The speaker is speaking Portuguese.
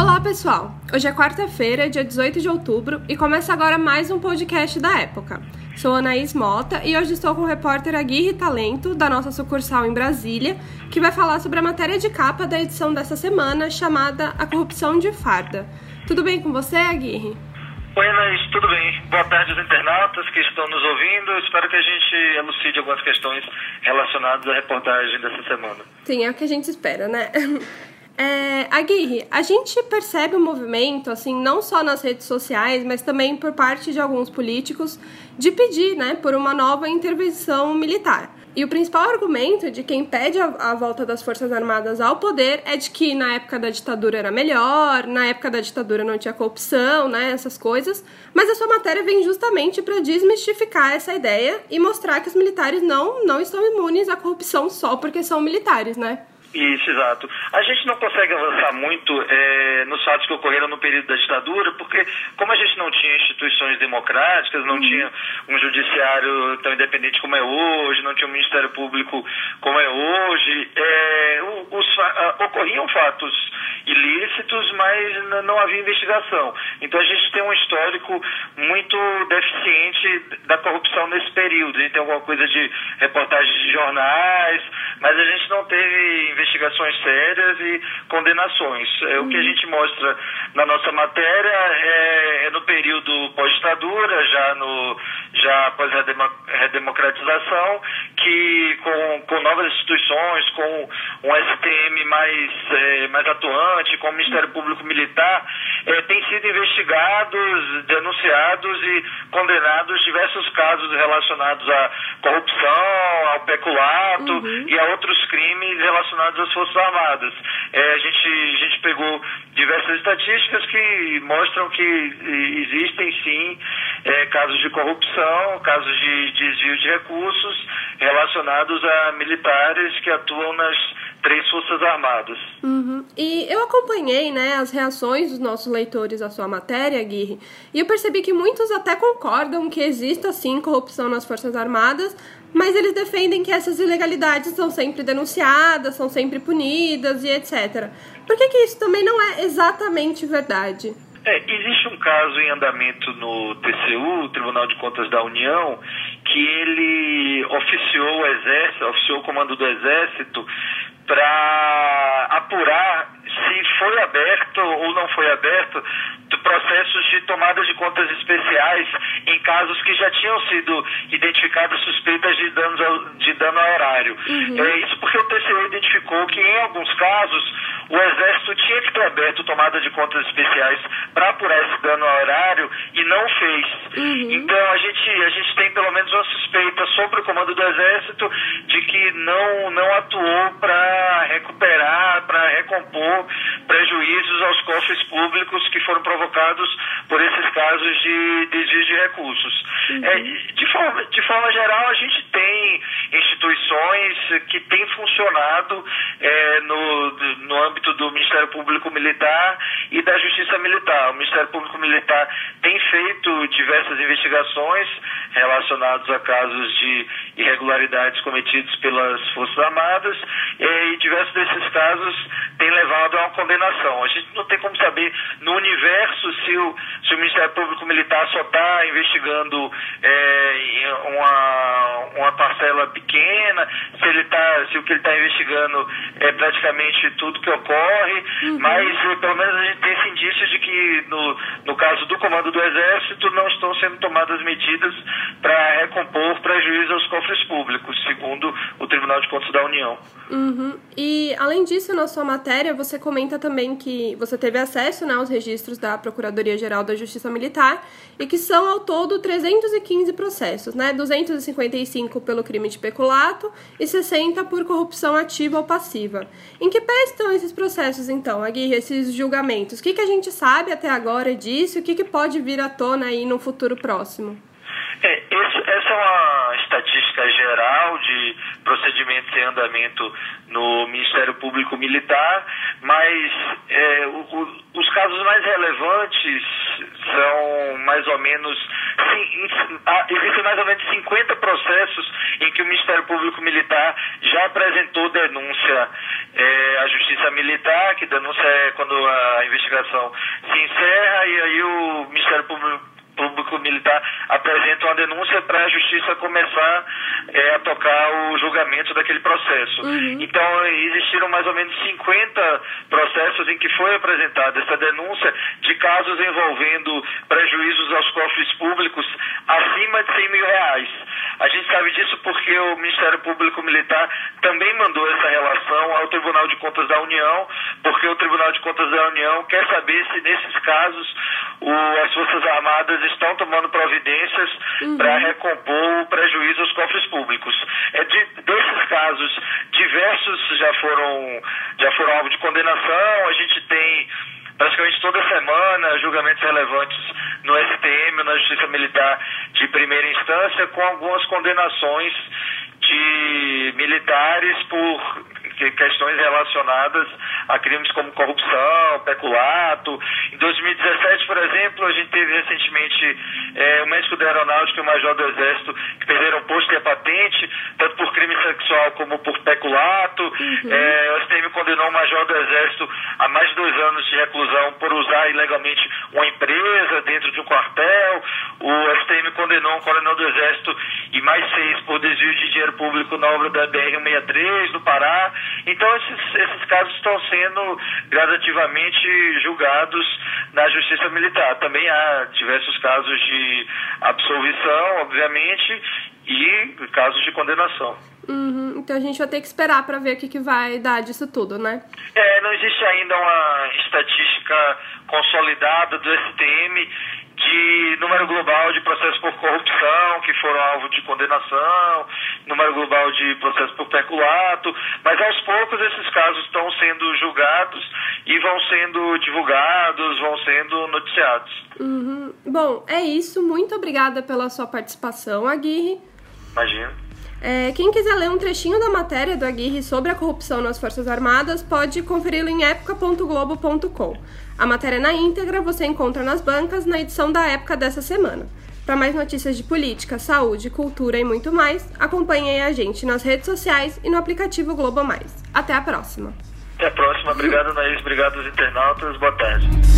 Olá, pessoal! Hoje é quarta-feira, dia 18 de outubro, e começa agora mais um podcast da época. Sou Anaís Mota e hoje estou com o repórter Aguirre Talento, da nossa sucursal em Brasília, que vai falar sobre a matéria de capa da edição dessa semana, chamada A Corrupção de Farda. Tudo bem com você, Aguirre? Oi, Anaís, tudo bem? Boa tarde aos internautas que estão nos ouvindo. Espero que a gente elucide algumas questões relacionadas à reportagem dessa semana. Sim, é o que a gente espera, né? É, Aguirre, a gente percebe o um movimento, assim, não só nas redes sociais, mas também por parte de alguns políticos, de pedir, né, por uma nova intervenção militar. E o principal argumento de quem pede a, a, volta das Forças Armadas ao poder é de que na época da ditadura era melhor, na época da ditadura não tinha corrupção, né, essas coisas. Mas a sua matéria vem justamente para desmistificar essa ideia e mostrar que os militares não, não estão imunes à corrupção só porque são militares, né? Isso, exato. A gente não consegue avançar muito é, nos fatos que ocorreram no período da ditadura, porque como a gente não tinha instituições democráticas, não uhum. tinha um judiciário tão independente como é hoje, não tinha um Ministério Público como é hoje, é, os, ocorriam fatos ilícitos, mas não havia investigação. Então a gente tem um histórico muito deficiente da corrupção nesse período. A gente tem alguma coisa de reportagens de jornais, mas a gente não teve investigações sérias e condenações. É, o que a gente mostra na nossa matéria é, é no período pós-ditadura, já, no, já após a redemocratização, que com, novas instituições, com um STM mais, é, mais atuante, com o Ministério Público Militar, é, tem sido investigados, denunciados e condenados diversos casos relacionados à corrupção, ao peculato uhum. e a outros crimes relacionados às Forças Armadas. É, a, gente, a gente pegou diversas estatísticas que mostram que existem sim é, casos de corrupção, casos de desvio de recursos relacionados a militares que atuam nas três forças armadas. Uhum. E eu acompanhei né, as reações dos nossos leitores à sua matéria, Aguirre, e eu percebi que muitos até concordam que exista sim corrupção nas forças armadas, mas eles defendem que essas ilegalidades são sempre denunciadas, são sempre punidas e etc. Por que, que isso também não é exatamente verdade? É, existe um caso em andamento no TCU, Tribunal de Contas da União, que ele oficiou o Exército, oficiou o Comando do Exército para apurar se foi aberto ou não foi aberto processos de tomada de contas especiais em casos que já tinham sido identificadas suspeitas de, danos de dano ao horário. Uhum. É, isso porque o TCU identificou que em alguns casos o Exército tinha que ter aberto tomada de contas especiais para apurar esse dano ao horário e não fez. Uhum. Então a gente, a gente tem pelo menos uma suspeita sobre o comando do Exército de que não, não atuou para recuperar, recompor prejuízos aos cofres públicos que foram provocados por esses casos de desvio de recursos. Uhum. É, de, forma, de forma geral, a gente tem instituições que têm funcionado é, no, no âmbito do Ministério Público Militar e da Justiça Militar. O Ministério Público Militar tem feito diversas investigações relacionadas a casos de irregularidades cometidos pelas Forças Armadas e diversos desses casos têm levado a uma condenação. A gente não tem como saber no universo se o, se o Ministério Público Militar só está investigando é, uma parcela pequena, se, ele tá, se o que ele está investigando é praticamente tudo que ocorre, uhum. mas eh, pelo menos a gente tem esse indício de que no, no caso do comando do Exército não estão sendo tomadas medidas para recompor prejuízo aos cofres públicos, segundo o Tribunal de Contas da União. Uhum. E além disso, na sua matéria, você comenta também que você teve acesso né, aos registros da Procuradoria-Geral da Justiça Militar e que são ao todo 315 processos, né? 255 pelo crime de peculato e 60 por corrupção ativa ou passiva. Em que pé estão esses processos, então, Aguirre, esses julgamentos? O que, que a gente sabe até agora disso o que, que pode vir à tona aí no futuro próximo? É, esse, essa é uma estatística geral de procedimentos em andamento no Ministério Público Militar, mas é, o, o, os casos mais relevantes são mais ou menos. Sim, existem mais ou menos 50 processos em que o Ministério Público Militar já apresentou denúncia é, à Justiça Militar, que denúncia é quando a investigação se encerra e aí o Ministério Público Militar apresenta uma denúncia para a Justiça começar é, a tocar o julgamento daquele processo. Uhum. Então, existiram mais ou menos 50 processos em que foi apresentada essa denúncia de casos envolvendo prejuízos aos cofres públicos acima de 100 mil reais. A gente sabe disso porque o Ministério Público Militar também mandou essa relação ao Tribunal de Contas da União, porque o Tribunal de Contas da União quer saber se nesses casos o, as Forças Armadas estão tomando providências uhum. para recompor o prejuízo aos cofres públicos. É de, desses casos, diversos já foram, já foram alvo de condenação. A gente tem praticamente toda semana julgamentos relevantes no STM, na Justiça Militar de primeira instância, com algumas condenações de militares por questões relacionadas a crimes como corrupção, peculato. Em 2017, por exemplo, a gente teve recentemente é, o médico da aeronáutica e o major do exército que perderam posto e a patente, tanto por crime sexual como por peculato. Uhum. É, o STM condenou o major do exército a mais de dois anos de reclusão por usar ilegalmente uma empresa dentro de um quartel. O STM condenou um coronel do exército e mais seis por desvio de dinheiro público na obra da BR-163 no Pará. Então, esses, esses casos estão sendo gradativamente julgados na Justiça Militar. Também há diversos casos de absolvição, obviamente, e casos de condenação. Uhum, então a gente vai ter que esperar para ver o que, que vai dar disso tudo, né? É, não existe ainda uma estatística consolidada do STM de número global de processos por corrupção que foram alvo de condenação, número global de processos por peculato, mas aos poucos esses casos estão sendo julgados e vão sendo divulgados, vão sendo noticiados. Uhum. Bom, é isso. Muito obrigada pela sua participação, Aguirre. Imagina. É, quem quiser ler um trechinho da matéria do Aguirre sobre a corrupção nas Forças Armadas pode conferi-lo em época.globo.com. A matéria na íntegra você encontra nas bancas na edição da época dessa semana. Para mais notícias de política, saúde, cultura e muito mais, acompanhem a gente nas redes sociais e no aplicativo Globo Mais. Até a próxima. Até a próxima. Obrigado, Naís. Obrigado aos internautas. Boa tarde.